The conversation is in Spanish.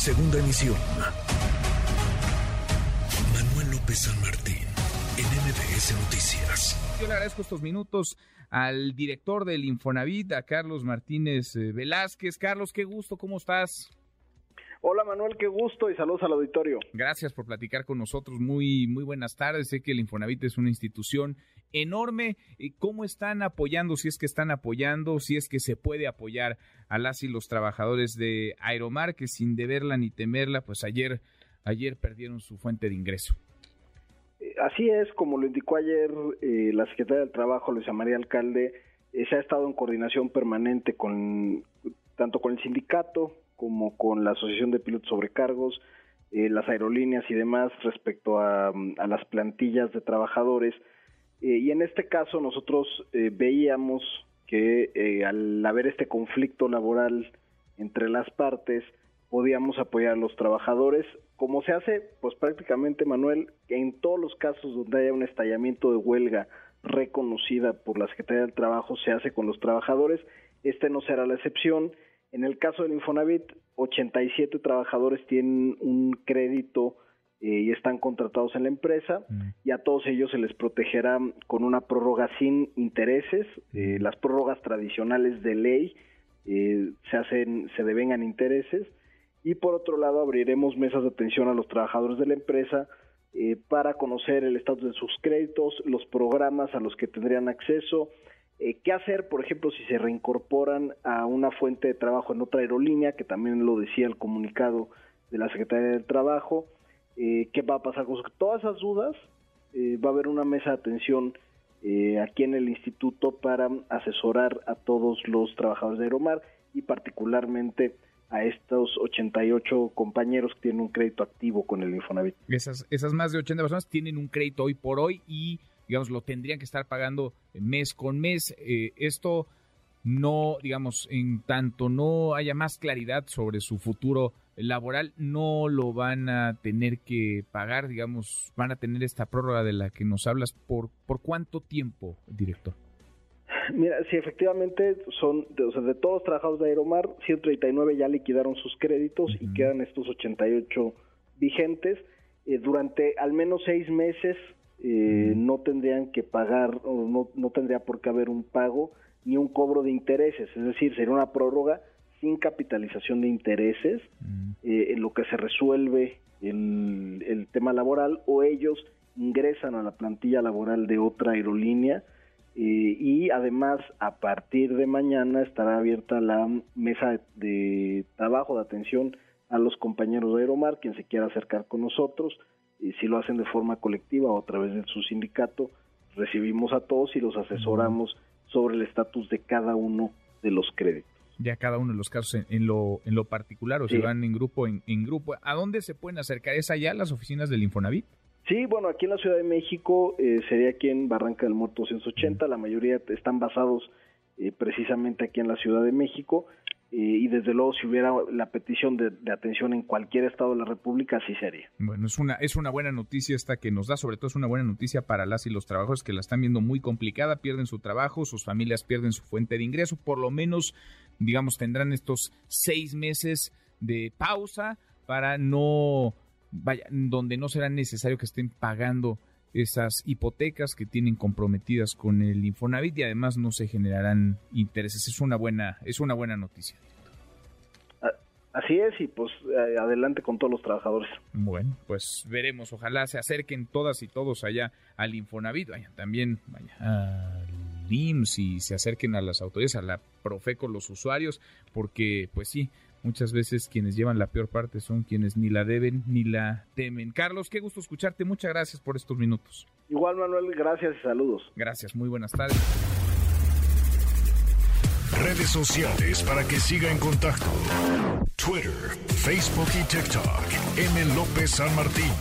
Segunda emisión. Manuel López San Martín, en MBS Noticias. Yo le agradezco estos minutos al director del Infonavit, a Carlos Martínez eh, Velázquez. Carlos, qué gusto, ¿cómo estás? Hola Manuel, qué gusto y saludos al auditorio. Gracias por platicar con nosotros. Muy, muy buenas tardes. Sé que el Infonavit es una institución enorme. ¿Cómo están apoyando? Si es que están apoyando, si es que se puede apoyar a las y los trabajadores de Aeromar, que sin deberla ni temerla, pues ayer, ayer perdieron su fuente de ingreso. Eh, así es, como lo indicó ayer eh, la secretaria del Trabajo, Luisa María Alcalde, eh, se ha estado en coordinación permanente con tanto con el sindicato como con la Asociación de Pilotos Sobrecargos, eh, las aerolíneas y demás respecto a, las plantillas de trabajadores. Eh, y en este caso nosotros eh, veíamos que al haber este conflicto laboral entre las partes, podíamos apoyar a los trabajadores, como se hace, pues prácticamente, Manuel, en todos los casos donde haya un estallamiento de huelga reconocida por la Secretaría del Trabajo, se hace con los trabajadores. Este no será la excepción en el caso del Infonavit, 87 trabajadores tienen un crédito eh, y están contratados en la empresa mm. y a todos ellos se les protegerá con una prórroga sin intereses. Eh, las prórrogas tradicionales de ley eh, se hacen, se devengan intereses y por otro lado abriremos mesas de atención a los trabajadores de la empresa para conocer el estatus de sus créditos, los programas a los que tendrían acceso, eh, ¿Qué hacer, por ejemplo, si se reincorporan a una fuente de trabajo en otra aerolínea, que también lo decía el comunicado de la Secretaría del Trabajo? Eh, ¿Qué va a pasar con todas esas dudas? Eh, va a haber una mesa de atención aquí en el instituto para asesorar a todos los trabajadores de Aeromar y particularmente a estos 88 compañeros que tienen un crédito activo con el Infonavit. Esas, esas más de 80 personas tienen un crédito hoy por hoy y digamos, lo tendrían que estar pagando mes con mes. Eh, esto no, digamos, en tanto no haya más claridad sobre su futuro laboral, no lo van a tener que pagar, digamos, van a tener esta prórroga de la que nos hablas. ¿Por, por cuánto tiempo, director? Mira, sí, efectivamente son, de, o sea, de todos los trabajadores de Aeromar, 139 ya liquidaron sus créditos y quedan estos 88 vigentes. Eh, durante al menos seis meses eh, no tendrían que pagar o no, no tendría por qué haber un pago ni un cobro de intereses, es decir, sería una prórroga sin capitalización de intereses eh, en lo que se resuelve el, el, tema laboral o ellos ingresan a la plantilla laboral de otra aerolínea eh, y además a partir de mañana estará abierta la mesa de trabajo de atención a los compañeros de Aeromar, quien se quiera acercar con nosotros, y si lo hacen de forma colectiva o a través de su sindicato, recibimos a todos y los asesoramos sobre el estatus de cada uno de los créditos. Ya cada uno de los casos en, lo, en lo particular o si van en grupo, en, grupo. ¿A dónde se pueden acercar? ¿Es allá las oficinas del Infonavit? Sí, bueno, aquí en la Ciudad de México eh, sería aquí en Barranca del Muerto 280, la mayoría están basados eh, precisamente aquí en la Ciudad de México y desde luego si hubiera la petición de, atención en cualquier estado de la República, así sería. Bueno, es una, es una buena noticia esta que nos da, sobre todo es una buena noticia para las y los trabajadores que la están viendo muy complicada, pierden su trabajo, sus familias pierden su fuente de ingreso, por lo menos, digamos, tendrán estos seis meses de pausa para no, vaya, donde no será necesario que estén pagando esas hipotecas que tienen comprometidas con el Infonavit y además no se generarán intereses. Es una buena, es una buena noticia. Así es, y pues eh, adelante con todos los trabajadores. Bueno, pues veremos, ojalá se acerquen todas y todos allá al Infonavit, vayan también vaya, al IMSS y se acerquen a las autoridades, a la Profeco, los usuarios, porque pues sí, Muchas veces quienes llevan la peor parte son quienes ni la deben ni la temen. Carlos, qué gusto escucharte. Muchas gracias por estos minutos. Igual, Manuel, gracias y saludos. Gracias, muy buenas tardes. Redes sociales para que siga en contacto: Twitter, Facebook y TikTok. M. López San Martín.